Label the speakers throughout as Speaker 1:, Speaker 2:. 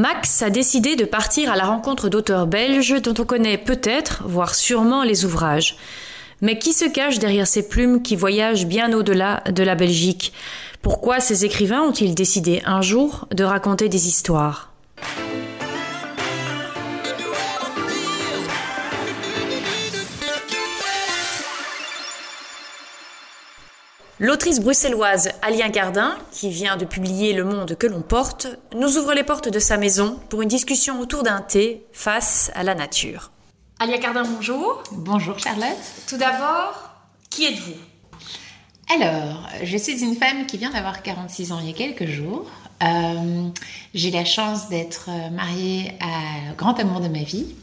Speaker 1: Max a décidé de partir à la rencontre d'auteurs belges dont on connaît peut-être, voire sûrement les ouvrages. Mais qui se cache derrière ces plumes qui voyagent bien au-delà de la Belgique? Pourquoi ces écrivains ont-ils décidé un jour de raconter des histoires? L'autrice bruxelloise Alia Gardin, qui vient de publier Le monde que l'on porte, nous ouvre les portes de sa maison pour une discussion autour d'un thé face à la nature. Alia Gardin, bonjour.
Speaker 2: Bonjour Charlotte.
Speaker 1: Tout d'abord, qui êtes-vous?
Speaker 2: Alors, je suis une femme qui vient d'avoir 46 ans il y a quelques jours. Euh, j'ai la chance d'être mariée à grand amour de ma vie.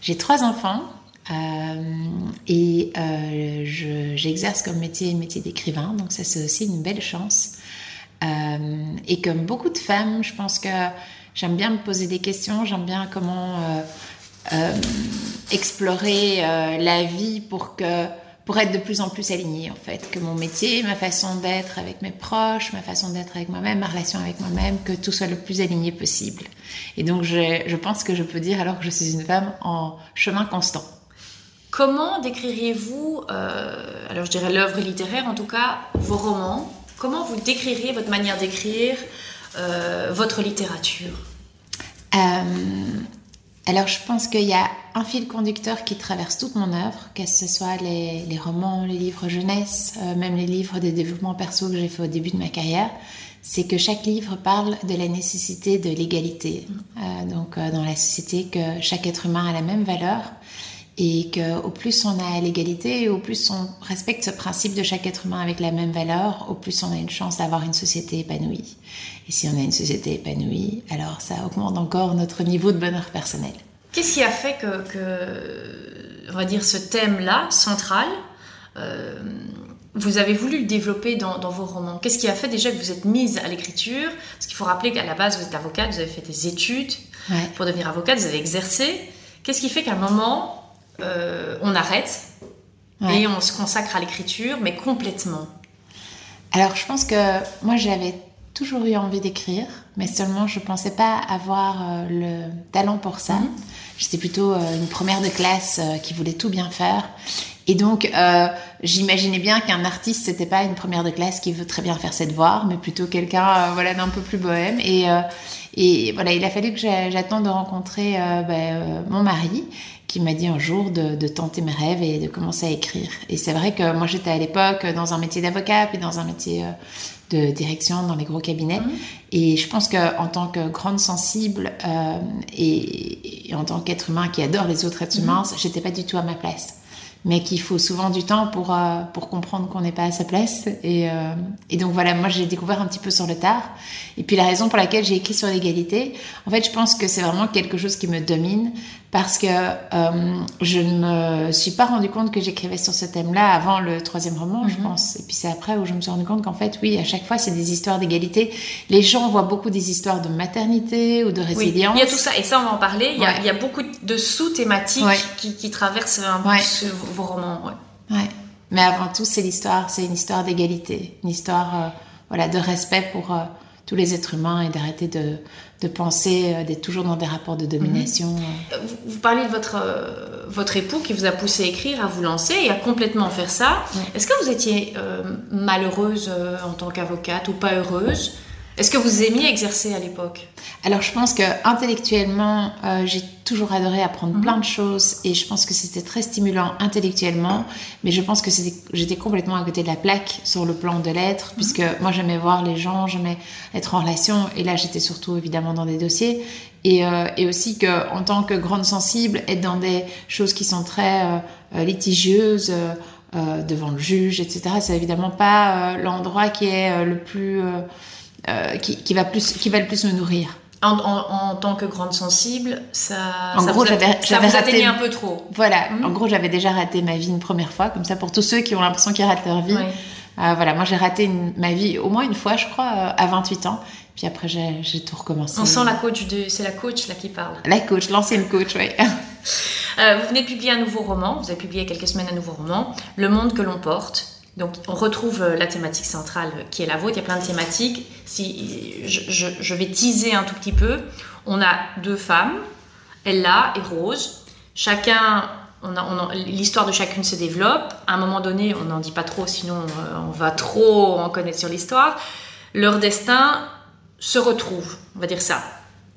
Speaker 2: J'ai trois enfants, et euh, j'exerce comme métier métier d'écrivain, donc ça c'est aussi une belle chance. Euh, et comme beaucoup de femmes, je pense que j'aime bien me poser des questions, j'aime bien comment explorer la vie pour que pour être de plus en plus alignée en fait, que mon métier, ma façon d'être avec mes proches, ma façon d'être avec moi-même, ma relation avec moi-même, que tout soit le plus aligné possible. Et donc je, je pense que je peux dire alors que je suis une femme en chemin constant.
Speaker 1: Comment décririez-vous, euh, alors je dirais l'œuvre littéraire, en tout cas vos romans? Comment vous décririez votre manière d'écrire, euh, votre littérature?
Speaker 2: Euh, Alors je pense qu'il y a un fil conducteur qui traverse toute mon œuvre, que ce soit les, romans, les livres jeunesse, même les livres de développement perso que j'ai fait au début de ma carrière. C'est que chaque livre parle de la nécessité de l'égalité. donc dans la société, que chaque être humain a la même valeur et qu'au plus on a l'égalité, au plus on respecte ce principe de chaque être humain avec la même valeur, au plus on a une chance d'avoir une société épanouie. Et si on a une société épanouie, alors ça augmente encore notre niveau de bonheur personnel.
Speaker 1: Qu'est-ce qui a fait que, on va dire, ce thème-là, central, euh, vous avez voulu le développer dans, vos romans? Qu'est-ce qui a fait déjà que vous êtes mise à l'écriture? Parce qu'il faut rappeler qu'à la base, vous êtes avocate, vous avez fait des études pour devenir avocate, vous avez exercé. Qu'est-ce qui fait qu'à un moment, euh, on arrête et on se consacre à l'écriture, mais complètement.
Speaker 2: Alors, je pense que moi, j'avais toujours eu envie d'écrire, mais seulement je ne pensais pas avoir euh, le talent pour ça. Mhm. J'étais plutôt euh, une première de classe qui voulait tout bien faire. Et donc, j'imaginais bien qu'un artiste, c'était pas une première de classe qui veut très bien faire ses devoirs, mais plutôt quelqu'un, voilà, d'un peu plus bohème. Et, et voilà, il a fallu que j'attende de rencontrer ben, mon mari, qui m'a dit un jour de, tenter mes rêves et de commencer à écrire. Et c'est vrai que moi j'étais à l'époque dans un métier d'avocat puis dans un métier euh, de direction dans les gros cabinets. Mhm. Et je pense qu'en tant que grande sensible euh, et, en tant qu'être humain qui adore les autres êtres humains, mhm. j'étais pas du tout à ma place mais qu'il faut souvent du temps pour, euh, pour comprendre qu'on n'est pas à sa place. Et, euh, et donc voilà, moi j'ai découvert un petit peu sur le tard. Et puis la raison pour laquelle j'ai écrit sur l'égalité, en fait je pense que c'est vraiment quelque chose qui me domine parce que euh, je ne me suis pas rendu compte que j'écrivais sur ce thème-là avant le troisième roman, je mhm. pense. Et puis c'est après où je me suis rendu compte qu'en fait, oui, à chaque fois, c'est des histoires d'égalité. Les gens voient beaucoup des histoires de maternité ou de résilience.
Speaker 1: Oui, il y a tout ça, et ça, on va en parler. Il, y, a, il y a beaucoup de sous-thématiques qui, qui, traversent un peu vos romans.
Speaker 2: Ouais. Mais avant tout, c'est l'histoire, c'est une histoire d'égalité, une histoire euh, voilà, de respect pour euh, tous les êtres humains et d'arrêter de, de penser euh, d'être toujours dans des rapports de domination.
Speaker 1: Mhm. Vous, parlez de votre, votre époux qui vous a poussé à écrire, à vous lancer et à complètement faire ça. Est-ce que vous étiez malheureuse en tant qu'avocate ou pas heureuse? Est-ce que vous aimiez exercer à l'époque?
Speaker 2: Alors je pense que intellectuellement, euh, j'ai toujours adoré apprendre plein de choses et je pense que c'était très stimulant intellectuellement, mais je pense que j'étais complètement à côté de la plaque sur le plan de l'être, mhm. puisque moi j'aimais voir les gens, j'aimais être en relation et là j'étais surtout évidemment dans des dossiers et, euh, et, aussi que en tant que grande sensible, être dans des choses qui sont très euh, litigieuses. devant le juge, etc. C'est évidemment pas l'endroit qui est le plus euh, qui, va plus, qui va le plus me nourrir.
Speaker 1: En, tant que grande sensible, ça,
Speaker 2: en
Speaker 1: ça
Speaker 2: gros,
Speaker 1: j'avais, raté un peu trop.
Speaker 2: Voilà, mhm. en gros, j'avais déjà raté ma vie une première fois, comme ça pour tous ceux qui ont l'impression qu'ils ratent leur vie. Euh, voilà, moi j'ai raté ma vie au moins une fois, je crois, euh, à 28 ans. Puis après, j'ai, tout recommencé.
Speaker 1: On sent la coach de, c'est la coach là qui parle.
Speaker 2: La coach, l'ancienne coach, oui.
Speaker 1: vous venez de publier un nouveau roman. Vous avez publié quelques semaines un nouveau roman, Le monde que l'on porte Donc on retrouve euh, la thématique centrale qui est la vôtre, il y a plein de thématiques. Si, je, vais teaser un tout petit peu. On a deux femmes, Ella et Rose. Chacun l'histoire de chacune se développe. À un moment donné, on n'en dit pas trop, sinon euh, on va trop en connaître sur l'histoire. Leur destin se retrouve, on va dire ça.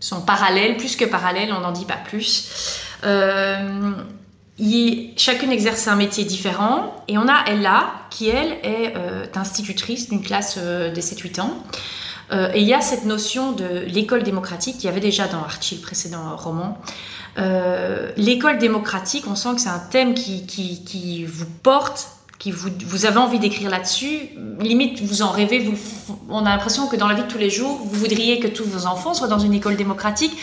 Speaker 1: Ils sont parallèles, plus que parallèles, on n'en dit pas plus. Euh, chacune exerce un métier différent. Et on a Ella, qui elle est euh, institutrice d'une classe des 7-8 ans. et il y a cette notion de l'école démocratique qu'il y avait déjà dans Archie, le précédent roman. Euh, l'école démocratique, on sent que c'est un thème qui, vous porte, qui vous, avez envie d'écrire là-dessus. Limite, vous en rêvez. On a l'impression que dans la vie de tous les jours, vous voudriez que tous vos enfants soient dans une école démocratique.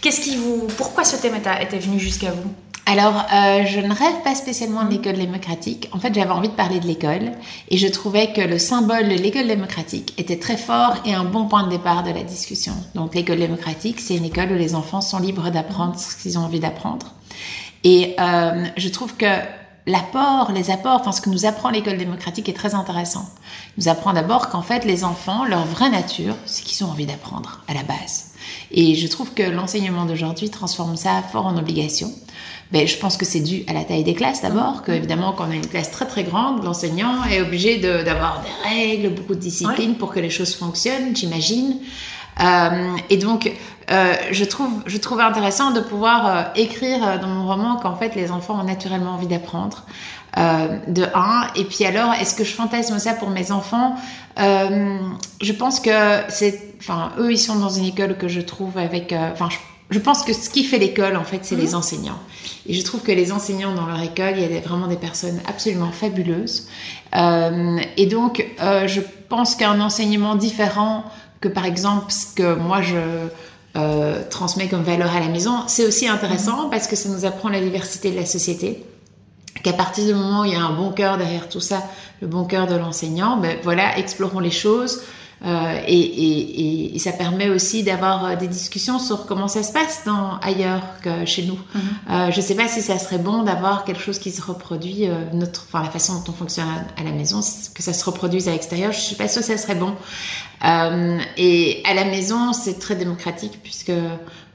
Speaker 1: Qu'est-ce qui vous, pourquoi ce thème était venu jusqu'à vous?
Speaker 2: Alors, euh, je ne rêve pas spécialement de l'école démocratique. En fait, j'avais envie de parler de l'école et je trouvais que le symbole de l'école démocratique était très fort et un bon point de départ de la discussion. Donc, l'école démocratique, c'est une école où les enfants sont libres d'apprendre ce qu'ils ont envie d'apprendre. Et euh, je trouve que l'apport, les apports, enfin ce que nous apprend l'école démocratique est très intéressant. Nous apprend d'abord qu'en fait les enfants, leur vraie nature, c'est qu'ils ont envie d'apprendre à la base. Et je trouve que l'enseignement d'aujourd'hui transforme ça fort en obligation ben, je pense que c'est dû à la taille des classes d'abord, que évidemment quand on a une classe très très grande, l'enseignant est obligé d'avoir des règles, beaucoup de discipline pour que les choses fonctionnent, j'imagine. Euh, et donc, euh, je trouve, je trouve intéressant de pouvoir euh, écrire dans mon roman qu'en fait les enfants ont naturellement envie d'apprendre. De un. Et puis alors, est-ce que je fantasme ça pour mes enfants? Je pense que c'est, enfin, eux ils sont dans une école que je trouve avec, enfin, je je pense que ce qui fait l'école, en fait, c'est les mhm. enseignants. Et je trouve que les enseignants dans leur école, il y a vraiment des personnes absolument fabuleuses. Euh, et donc, euh, je pense qu'un enseignement différent que, par exemple, ce que moi je euh, transmets comme valeur à la maison, c'est aussi intéressant mhm. parce que ça nous apprend la diversité de la société. Qu'à partir du moment où il y a un bon cœur derrière tout ça, le bon cœur de l'enseignant, ben voilà, explorons les choses, euh, et, et, et, ça permet aussi d'avoir euh, des discussions sur comment ça se passe dans, ailleurs que chez nous. Mhm. euh, je sais pas si ça serait bon d'avoir quelque chose qui se reproduit, euh, notre, enfin la façon dont on fonctionne à, la maison, que ça se reproduise à l'extérieur. Je suis pas sûre que ça serait bon. Euh, et à la maison, c'est très démocratique puisque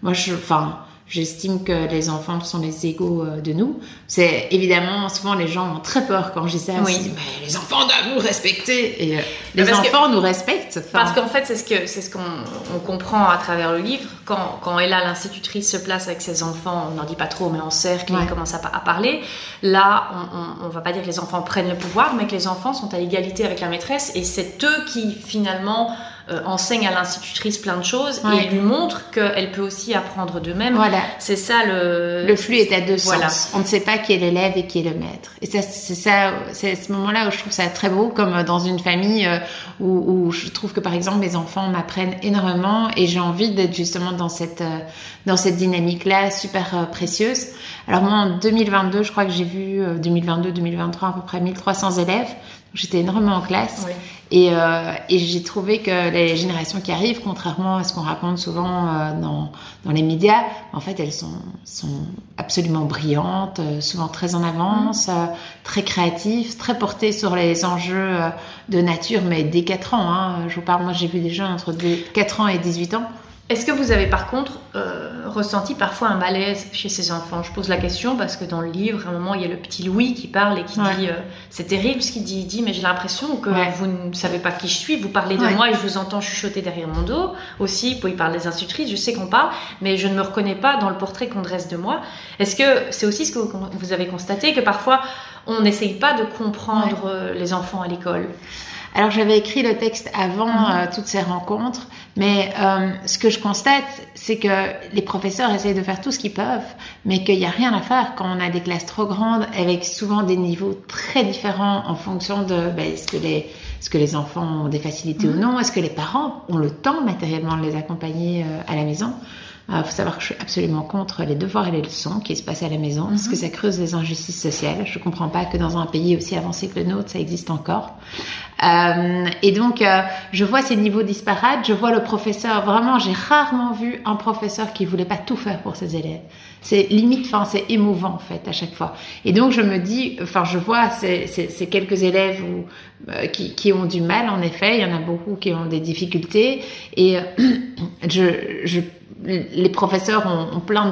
Speaker 2: moi, je, enfin J'estime que les enfants sont les égaux euh, de nous. C'est évidemment souvent les gens ont très peur quand je dis ça. Oui. mais les enfants doivent nous respecter. Et euh, les enfants nous respectent.
Speaker 1: Parce qu'en fait, c'est ce que c'est ce qu'on comprend à travers le livre. Quand quand Ella, l'institutrice, se place avec ses enfants, on n'en dit pas trop, mais en cercle, ouais. commence à, à, parler. Là, on, on, va pas dire que les enfants prennent le pouvoir, mais que les enfants sont à égalité avec la maîtresse, et c'est eux qui finalement euh, enseigne à l'institutrice plein de choses et lui montre qu'elle peut aussi apprendre d'eux-mêmes.
Speaker 2: Voilà.
Speaker 1: C'est ça le.
Speaker 2: Le flux est à deux voilà. sens. On ne sait pas qui est l'élève et qui est le maître. Et ça, c'est ça, c'est ce moment-là où je trouve ça très beau, comme dans une famille euh, où, où, je trouve que par exemple mes enfants m'apprennent énormément et j'ai envie d'être justement dans cette euh, dans cette dynamique-là super précieuse. Alors moi en 2022, je crois que j'ai vu 2022-2023 à peu près 1300 élèves. J'étais énormément en classe. Oui. Et, euh, et j'ai trouvé que les générations qui arrivent, contrairement à ce qu'on raconte souvent euh, dans, dans, les médias, en fait, elles sont, sont absolument brillantes, euh, souvent très en avance, mmh. très créatives, très portées sur les enjeux de nature, mais dès 4 ans. Hein, je vous parle, moi j'ai vu des jeunes entre 4 ans et 18 ans
Speaker 1: est-ce que vous avez par contre euh, ressenti parfois un malaise chez ces enfants? Je pose la question parce que dans le livre, à un moment, il y a le petit Louis qui parle et qui dit euh, c'est terrible ce qu'il dit. Il dit mais j'ai l'impression que vous ne savez pas qui je suis. Vous parlez de moi et je vous entends chuchoter derrière mon dos. Aussi, il parle des institutrices. Je sais qu'on parle, mais je ne me reconnais pas dans le portrait qu'on dresse de moi. Est-ce que c'est aussi ce que vous avez constaté que parfois on n'essaye pas de comprendre euh, les enfants à l'école?
Speaker 2: Alors j'avais écrit le texte avant mhm. toutes ces rencontres mais euh, ce que je constate, c'est que les professeurs essayent de faire tout ce qu'ils peuvent, mais qu'il n'y a rien à faire quand on a des classes trop grandes, avec souvent des niveaux très différents en fonction de ben, est-ce que les est-ce que les enfants ont des facilités ou mhm. non, est-ce que les parents ont le temps matériellement de les accompagner euh, à la maison? Il euh, faut savoir que je suis absolument contre les devoirs et les leçons qui se passent à la maison, parce que mhm. ça creuse les injustices sociales. Je comprends pas que dans un pays aussi avancé que le nôtre, ça existe encore. Euh, et donc, euh, je vois ces niveaux disparates. Je vois le professeur. Vraiment, j'ai rarement vu un professeur qui voulait pas tout faire pour ses élèves. C'est limite, enfin, c'est émouvant en fait à chaque fois. Et donc, je me dis, enfin, je vois ces, ces, ces quelques élèves où, euh, qui, qui, ont du mal. En effet, il y en a beaucoup qui ont des difficultés. Et je, je les professeurs ont, ont plein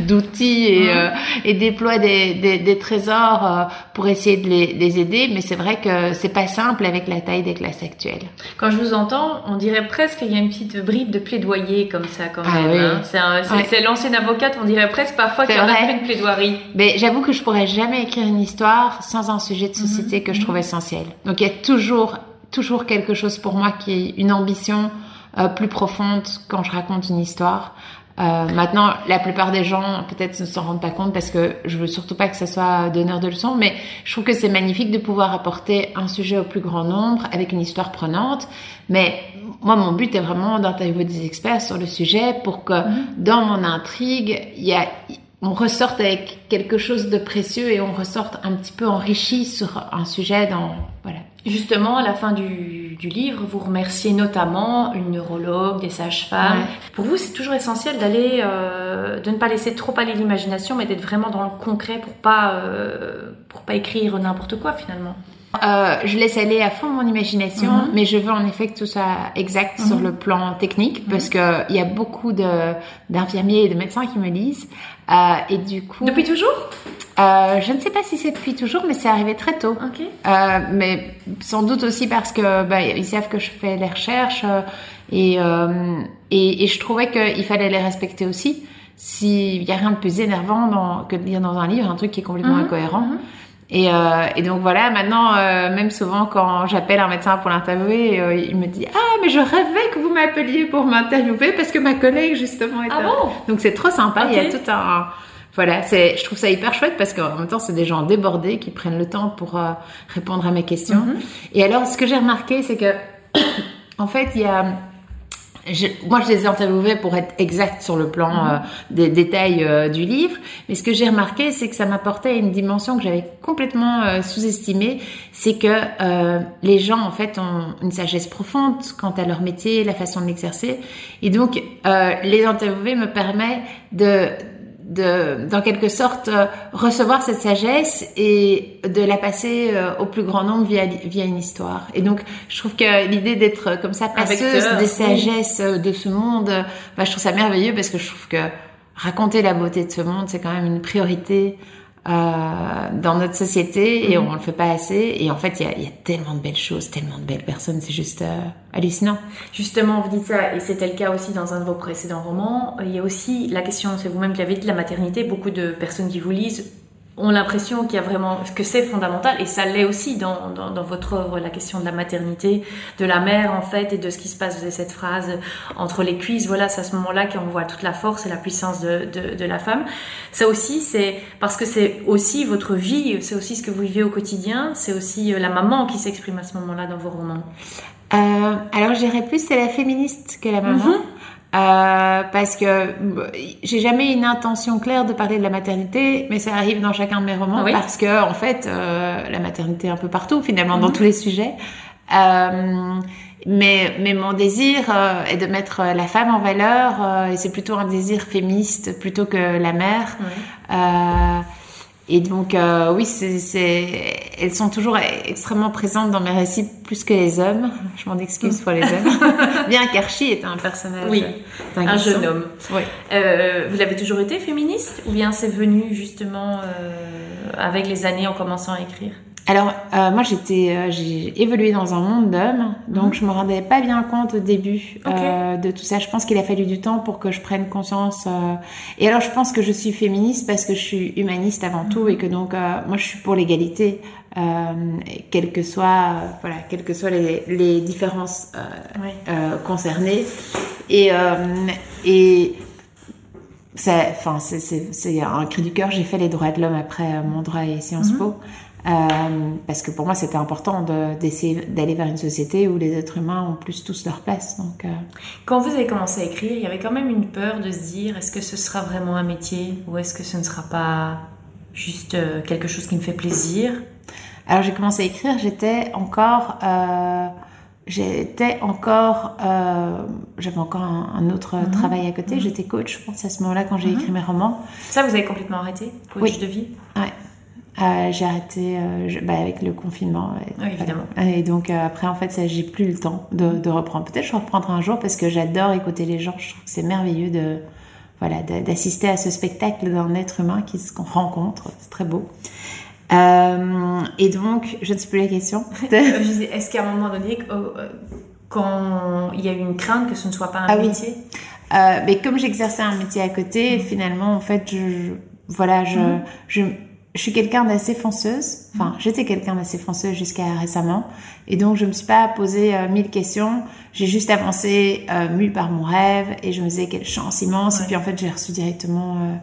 Speaker 2: d'outils et, mmh. euh, et, déploient des, des, des trésors pour essayer de les, les aider, mais c'est vrai que c'est pas simple avec la taille des classes actuelles.
Speaker 1: Quand je vous entends, on dirait presque qu'il y a une petite bribe de plaidoyer comme ça quand ah même. Oui. C'est ouais. l'ancienne avocate, on dirait presque parfois qu'il y a une plaidoirie.
Speaker 2: Mais j'avoue que je pourrais jamais écrire une histoire sans un sujet de société mmh. que je trouve essentiel. Donc il y a toujours toujours quelque chose pour moi qui est une ambition euh, plus profonde quand je raconte une histoire. Euh, maintenant, la plupart des gens peut-être ne s'en rendent pas compte parce que je veux surtout pas que ça soit donneur de leçons, mais je trouve que c'est magnifique de pouvoir apporter un sujet au plus grand nombre avec une histoire prenante. Mais moi, mon but est vraiment d'interviewer des experts sur le sujet pour que mm-hmm. dans mon intrigue, il y a on ressorte avec quelque chose de précieux et on ressorte un petit peu enrichi sur un sujet dans voilà.
Speaker 1: Justement, à la fin du, du livre, vous remerciez notamment une neurologue, des sages-femmes. Ouais. Pour vous, c'est toujours essentiel d'aller, euh, de ne pas laisser trop aller l'imagination, mais d'être vraiment dans le concret pour pas, euh, pour pas écrire n'importe quoi finalement.
Speaker 2: Euh, je laisse aller à fond mon imagination, mm -hmm. mais je veux en effet que tout soit exact mm -hmm. sur le plan technique, -hmm. parce que il y a beaucoup d'infirmiers et de médecins qui me lisent. Euh, et du coup.
Speaker 1: Depuis toujours?
Speaker 2: Euh, Je ne sais pas si c'est depuis toujours, mais c'est arrivé très tôt.
Speaker 1: Okay.
Speaker 2: Euh, mais sans doute aussi parce que bah, ils savent que je fais les recherches euh, et, euh, et, et je trouvais qu'il fallait les respecter aussi. S'il y a rien de plus énervant dans, que de lire dans un livre un truc qui est complètement
Speaker 1: Mhm.
Speaker 2: incohérent. Et, euh, et, donc voilà, maintenant, euh, même souvent quand j'appelle un médecin pour l'interviewer, euh, il me dit Ah, mais je rêvais que vous m'appeliez pour m'interviewer parce que ma collègue justement est.
Speaker 1: Ah bon?
Speaker 2: Donc c'est trop sympa. Okay. Il y a tout un. Voilà, c'est, je trouve ça hyper chouette parce qu'en même temps, c'est des gens débordés qui prennent le temps pour euh, répondre à mes questions.
Speaker 1: Mhm.
Speaker 2: Mm -hmm. Et alors, ce que j'ai remarqué, c'est que, en fait, il y a je, moi, je les ai interviewés pour être exact sur le plan mmh. euh, des détails euh, du livre. Mais ce que j'ai remarqué, c'est que ça m'apportait une dimension que j'avais complètement euh, sous-estimée. C'est que euh, les gens, en fait, ont une sagesse profonde quant à leur métier, la façon de l'exercer. Et donc, euh, les interviewer me permet de de, dans quelque sorte, euh, recevoir cette sagesse et de la passer euh, au plus grand nombre via, via une histoire. Et donc, je trouve que l'idée d'être comme ça passeuse des sagesses de ce monde, bah, je trouve ça merveilleux parce que je trouve que raconter la beauté de ce monde, c'est quand même une priorité euh, dans notre société et -hmm. on le fait pas assez. Et en fait, il y a, y a, tellement de belles choses, tellement de belles personnes, c'est juste euh, hallucinant.
Speaker 1: Justement, vous dites ça, et c'était le cas aussi dans un de vos précédents romans. Il y a aussi la question, c'est vous-même qui l'avez dit, de la maternité. Beaucoup de personnes qui vous lisent ont l'impression qu'il y a vraiment que c'est fondamental et ça l'est aussi dans, dans, dans, votre œuvre la question de la maternité de la mère en fait et de ce qui se passe vous avez cette phrase entre les cuisses voilà c'est à ce moment-là qu'on voit toute la force et la puissance de, de, de la femme. Ça aussi c'est parce que c'est aussi votre vie c'est aussi ce que vous vivez au quotidien c'est aussi la maman qui s'exprime à ce moment-là dans vos romans.
Speaker 2: Euh, alors je dirais plus c'est la féministe que la maman. Mm -hmm. Euh, parce que j'ai jamais une intention claire de parler de la maternité, mais ça arrive dans chacun de mes romans
Speaker 1: ah oui.
Speaker 2: parce que en fait euh, la maternité est un peu partout finalement mm -hmm. dans tous les sujets. Euh, mais, mais mon désir est de mettre la femme en valeur et c'est plutôt un désir féministe plutôt que la mère.
Speaker 1: Oui.
Speaker 2: Et donc, euh, oui, c'est, elles sont toujours extrêmement présentes dans mes récits, plus que les hommes. Je m'en excuse pour les hommes. Bien qu'Archie est un personnage.
Speaker 1: Oui, un, un jeune homme.
Speaker 2: Oui.
Speaker 1: Euh, vous l'avez toujours été féministe ou bien c'est venu justement euh, avec les années en commençant à écrire?
Speaker 2: Alors, euh, moi, j'étais, euh, j'ai évolué dans un monde d'hommes, donc mmh. je me rendais pas bien compte au début
Speaker 1: okay.
Speaker 2: euh, de tout ça. Je pense qu'il a fallu du temps pour que je prenne conscience. Euh, et alors, je pense que je suis féministe parce que je suis humaniste avant mmh. tout et que donc, euh, moi, je suis pour l'égalité, euh, quelles que soient, voilà, quelles que soient les, les différences
Speaker 1: oui.
Speaker 2: concernées. Et et enfin, c'est un cri du cœur. J'ai fait les droits de l'homme après mon droit et Sciences
Speaker 1: mmh.
Speaker 2: Po. Euh, parce que pour moi, c'était important d'essayer de, d'aller vers une société où les êtres humains ont plus tous leur place. Donc, euh...
Speaker 1: Quand vous avez commencé à écrire, il y avait quand même une peur de se dire est-ce que ce sera vraiment un métier ou est-ce que ce ne sera pas juste euh, quelque chose qui me fait plaisir?
Speaker 2: Alors j'ai commencé à écrire, j'étais encore, euh, j'étais encore, euh, j'avais encore un, autre
Speaker 1: Mhm.
Speaker 2: travail à côté.
Speaker 1: Mhm.
Speaker 2: J'étais coach, je pense à ce moment-là quand j'ai
Speaker 1: Mhm.
Speaker 2: écrit mes romans.
Speaker 1: Ça, vous avez complètement arrêté? Coach
Speaker 2: Oui.
Speaker 1: de vie?
Speaker 2: Euh, j'ai arrêté euh, je- bah, avec le confinement. Et,
Speaker 1: Oui, évidemment.
Speaker 2: Et donc euh, après, en fait, ça, j'ai plus le temps de, de reprendre. Peut-être je reprendrai un jour parce que j'adore écouter les gens. Je trouve que c'est merveilleux de voilà de- d'assister à ce spectacle d'un être humain qui se qu'on rencontre. C'est très beau. Euh, et donc, je ne sais plus la question.
Speaker 1: Je disais, Est-ce qu'à un moment donné, euh, quand il y a eu une crainte que ce ne soit pas un
Speaker 2: Ah oui.
Speaker 1: métier?
Speaker 2: Euh, mais comme j'exerçais un métier à côté, finalement, en fait, je, je- voilà, je,
Speaker 1: Mhm.
Speaker 2: je, je suis quelqu'un d'assez fonceuse. Enfin, j'étais quelqu'un d'assez fonceuse jusqu'à récemment. Et donc, je me suis pas posé euh, mille questions. J'ai juste avancé, euh, mue par mon rêve. Et je me disais, quelle chance immense.
Speaker 1: Ouais.
Speaker 2: Et puis, en fait, j'ai reçu directement euh,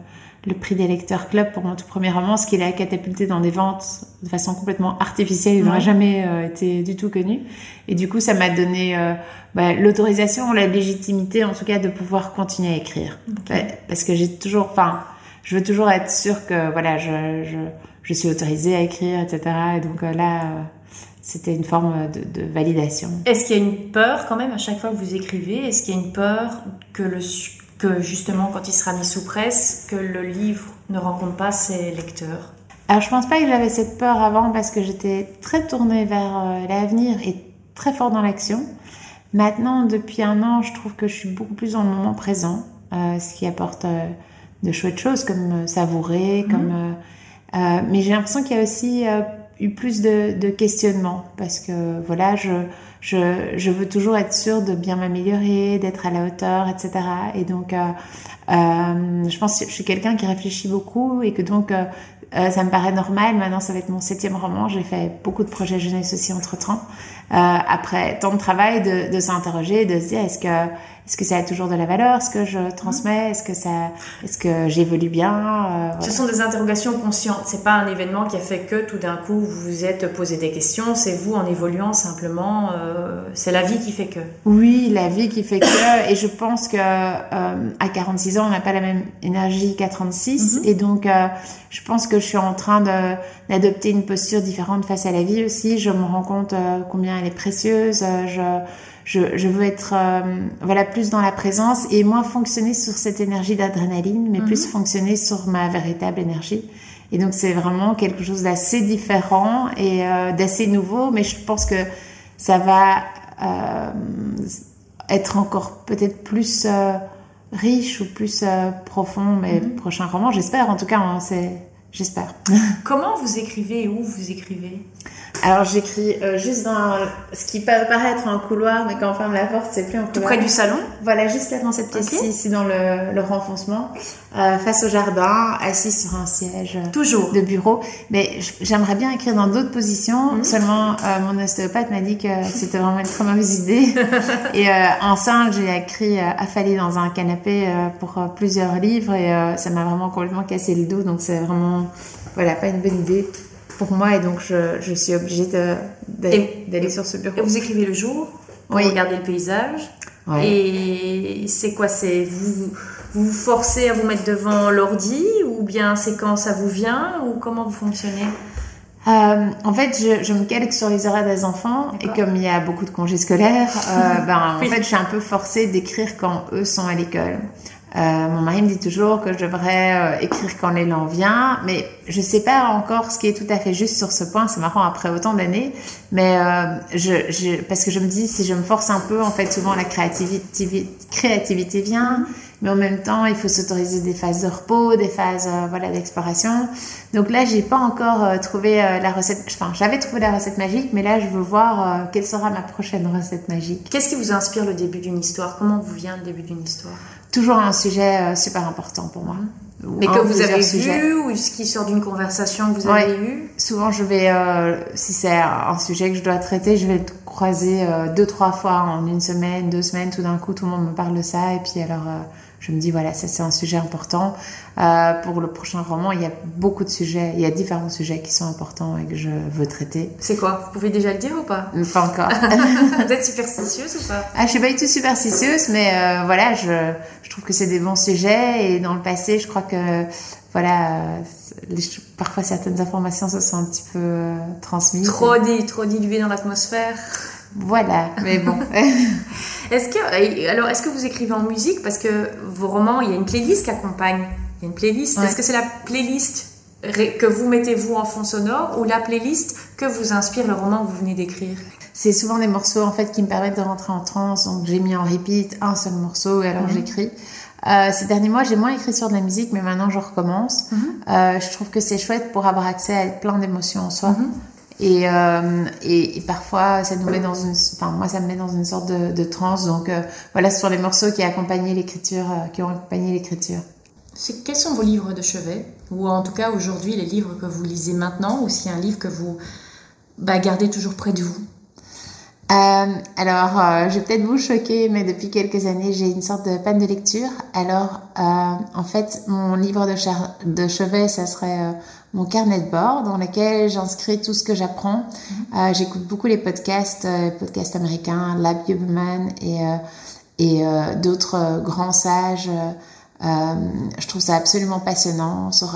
Speaker 2: le prix des lecteurs club pour mon tout premier roman, ce qui l'a catapulté dans des ventes de façon complètement artificielle. Il n'aurait
Speaker 1: Ouais.
Speaker 2: jamais euh, été du tout connu. Et du coup, ça m'a donné euh, bah, l'autorisation, la légitimité, en tout cas, de pouvoir continuer à écrire. Ouais, parce que j'ai toujours, enfin, je veux toujours être sûre que, voilà, je, je, je suis autorisée à écrire, etc. Et donc euh, là, euh, c'était une forme de, de validation.
Speaker 1: Est-ce qu'il y a une peur quand même à chaque fois que vous écrivez? Est-ce qu'il y a une peur que, le, que justement quand il sera mis sous presse, que le livre ne rencontre pas ses lecteurs?
Speaker 2: Alors, je pense pas que j'avais cette peur avant parce que j'étais très tournée vers euh, l'avenir et très fort dans l'action. Maintenant, depuis un an, je trouve que je suis beaucoup plus dans le moment présent, euh, ce qui apporte euh, de chouettes choses comme euh, savourer, comme. euh, euh, mais j'ai l'impression qu'il y a aussi euh, eu plus de, de questionnements parce que voilà, je, je, je veux toujours être sûre de bien m'améliorer, d'être à la hauteur, etc. Et donc, euh, euh, je pense que je suis quelqu'un qui réfléchit beaucoup et que donc ça me paraît normal. Maintenant, ça va être mon septième roman. J'ai fait beaucoup de projets jeunesse aussi entre temps. Euh, après tant de travail, de, de s'interroger, de se dire est-ce que est-ce que ça a toujours de la valeur, ce que je transmets, est-ce que ça, est-ce que j'évolue bien? euh, voilà.
Speaker 1: Ce sont des interrogations conscientes. C'est pas un événement qui a fait que tout d'un coup vous vous êtes posé des questions. C'est vous en évoluant simplement. euh, c'est la vie qui fait que.
Speaker 2: Oui, la vie qui fait que, et je pense que euh, à 46 ans, on n'a pas la même énergie qu'à 36,
Speaker 1: Mhm.
Speaker 2: et donc je pense que je suis en train d'adopter une posture différente face à la vie aussi. Je me rends compte combien elle est précieuse. je je, je veux être euh, voilà plus dans la présence et moins fonctionner sur cette énergie d'adrénaline, mais
Speaker 1: Mhm.
Speaker 2: plus fonctionner sur ma véritable énergie. Et donc c'est vraiment quelque chose d'assez différent et euh, d'assez nouveau, mais je pense que ça va euh, être encore peut-être plus riche ou plus profond mes
Speaker 1: Mhm.
Speaker 2: prochains romans. J'espère, en tout cas, hein, c'est j'espère.
Speaker 1: Comment vous écrivez et où vous écrivez?
Speaker 2: Alors j'écris euh, juste dans ce qui peut paraître un couloir, mais quand on ferme la porte, c'est plus un couloir.
Speaker 1: Tout près du salon?
Speaker 2: Voilà, juste là dans cette pièce-ci,
Speaker 1: Ok.
Speaker 2: ici dans le, le renfoncement, euh, face au jardin, assis sur un siège. euh,
Speaker 1: Toujours.
Speaker 2: de bureau. Mais j'aimerais bien écrire dans d'autres positions.
Speaker 1: Mhm.
Speaker 2: Seulement, euh, mon ostéopathe m'a dit que c'était vraiment une très mauvaise idée. et euh, enceinte, j'ai écrit euh, affalée dans un canapé euh, pour euh, plusieurs livres et euh, ça m'a vraiment complètement cassé le dos. Donc c'est vraiment, voilà, pas une bonne idée pour moi et donc je, je suis obligée d'aller sur ce bureau.
Speaker 1: Et vous écrivez le jour pour
Speaker 2: Oui.
Speaker 1: regarder le paysage.
Speaker 2: Ouais.
Speaker 1: Et c'est quoi C'est vous vous vous forcez à vous mettre devant l'ordi ou bien c'est quand ça vous vient ou comment vous fonctionnez?
Speaker 2: Euh, en fait, je, je me calque sur les horaires des enfants et comme il y a beaucoup de congés scolaires, euh, ben,
Speaker 1: Oui.
Speaker 2: en fait, je suis un peu forcée d'écrire quand eux sont à l'école. Euh, mon mari me dit toujours que je devrais euh, écrire quand l'élan vient, mais je sais pas encore ce qui est tout à fait juste sur ce point. C'est marrant après autant d'années, mais euh, je, je, parce que je me dis si je me force un peu, en fait, souvent la créativité, créativité vient, mais en même temps, il faut s'autoriser des phases de repos, des phases euh, voilà d'exploration. Donc là, j'ai pas encore euh, trouvé la recette. Enfin, j'avais trouvé la recette magique, mais là, je veux voir quelle sera ma prochaine recette magique.
Speaker 1: Qu'est-ce qui vous inspire le début d'une histoire? Comment vous vient le début d'une histoire?
Speaker 2: Toujours un sujet euh, super important pour moi.
Speaker 1: Mais
Speaker 2: un
Speaker 1: que
Speaker 2: ou
Speaker 1: vous avez
Speaker 2: sujets.
Speaker 1: vu ou ce qui sort d'une conversation que vous
Speaker 2: Ouais.
Speaker 1: avez eue
Speaker 2: Souvent, je vais, euh, si c'est un sujet que je dois traiter, je vais le croiser euh, deux, trois fois en une semaine, deux semaines. Tout d'un coup, tout le monde me parle de ça, et puis alors, euh, je me dis voilà, ça c'est un sujet important. Euh, pour le prochain roman, il y a beaucoup de sujets, il y a différents sujets qui sont importants et que je veux traiter.
Speaker 1: C'est quoi? Vous pouvez déjà le dire ou pas?
Speaker 2: Pas encore.
Speaker 1: Vous êtes superstitieuse ou pas?
Speaker 2: Ah, Je suis pas du tout superstitieuse, mais euh, voilà, je, je trouve que c'est des bons sujets et dans le passé, je crois que voilà, les, parfois certaines informations se sont un petit peu euh, transmises.
Speaker 1: Trop dit, trop diluées dans l'atmosphère.
Speaker 2: Voilà, mais bon.
Speaker 1: est-ce que, alors, est-ce que vous écrivez en musique? Parce que vos romans, il y a une playlist qui accompagne. Il y a une playlist. Est-ce que c'est la playlist que vous mettez vous en fond sonore ou la playlist que vous inspire le roman que vous venez d'écrire?
Speaker 2: C'est souvent des morceaux en fait qui me permettent de rentrer en transe. Donc j'ai mis en repeat un seul morceau et alors mhm. j'écris. Euh, ces derniers mois, j'ai moins écrit sur de la musique, mais maintenant je recommence. Mhm. euh, je trouve que c'est chouette pour avoir accès à plein d'émotions en soi. Mhm. Et, euh, et, et, parfois, ça nous met dans une, enfin moi, ça me met dans une sorte de, de transe. Donc euh, voilà, ce sont les morceaux qui accompagné l'écriture, euh, qui ont accompagné l'écriture.
Speaker 1: Quels sont vos livres de chevet, ou en tout cas aujourd'hui les livres que vous lisez maintenant, ou s'il y a un livre que vous bah, gardez toujours près de vous?
Speaker 2: Alors, je vais peut-être vous choquer, mais depuis quelques années, j'ai une sorte de panne de lecture. Alors, en fait, mon livre de, de chevet, ça serait mon carnet de bord dans lequel j'inscris tout ce que j'apprends. Mhm. Euh, j'écoute beaucoup les podcasts, podcasts américains, Lab Huberman et, et d'autres grands sages. je trouve ça absolument passionnant sur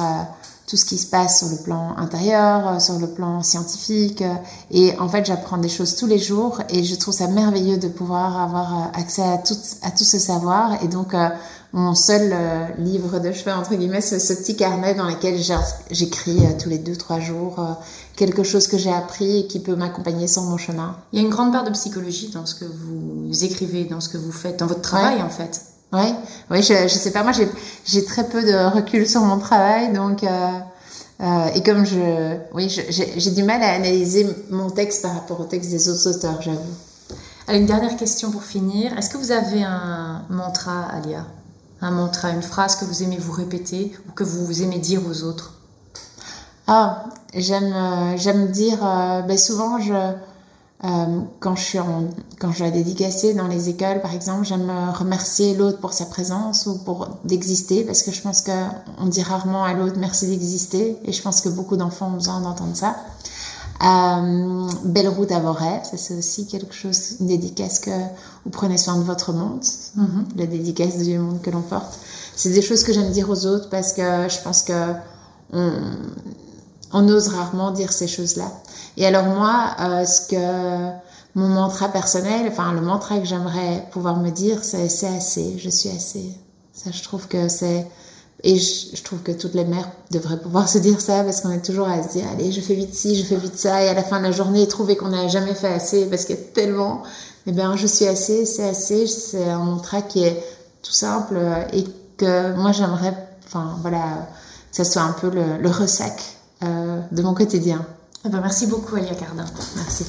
Speaker 2: tout ce qui se passe sur le plan intérieur, euh, sur le plan scientifique. Euh, et en fait, j'apprends des choses tous les jours et je trouve ça merveilleux de pouvoir avoir euh, accès à tout, à tout ce savoir. Et donc, mon seul livre de chevet, entre guillemets, c'est ce petit carnet dans lequel j'écris tous les deux, trois jours quelque chose que j'ai appris et qui peut m'accompagner sur mon chemin.
Speaker 1: Il y a une grande part de psychologie dans ce que vous écrivez, dans ce que vous faites, dans votre travail, en fait.
Speaker 2: Oui, oui, je, je sais pas. Moi, j'ai très peu de recul sur mon travail, donc euh, euh, et comme je, oui, j'ai du mal à analyser mon texte par rapport au texte des autres auteurs, j'avoue.
Speaker 1: Allez, une dernière question pour finir. Est-ce que vous avez un mantra, Alia? Un mantra, une phrase que vous aimez vous répéter ou que vous aimez dire aux autres?
Speaker 2: Ah, j'aime, euh, j'aime dire. Euh, ben souvent, je euh, quand je suis en, quand je dois dédicacer dans les écoles, par exemple, j'aime remercier l'autre pour sa présence ou pour d'exister, parce que je pense que on dit rarement à l'autre merci d'exister, et je pense que beaucoup d'enfants ont besoin d'entendre ça. Euh, belle route à vos rêves, ça c'est aussi quelque chose, une dédicace que vous prenez soin de votre monde, mm-hmm. la dédicace du monde que l'on porte. C'est des choses que j'aime dire aux autres parce que je pense que on, on ose rarement dire ces choses-là. Et alors moi, euh, ce que mon mantra personnel, enfin le mantra que j'aimerais pouvoir me dire, c'est c'est assez, je suis assez. Ça, je trouve que c'est et je, trouve que toutes les mères devraient pouvoir se dire ça parce qu'on est toujours à se dire allez, je fais vite ci, je fais vite ça, et à la fin de la journée, trouver qu'on n'a jamais fait assez parce qu'il y a tellement. Eh bien, je suis assez, c'est assez. C'est un mantra qui est tout simple et que moi j'aimerais, enfin voilà, que ça soit un peu le, ressac euh, euh, de mon quotidien.
Speaker 1: Eh ben, merci beaucoup, Alia Cardin.
Speaker 2: Merci.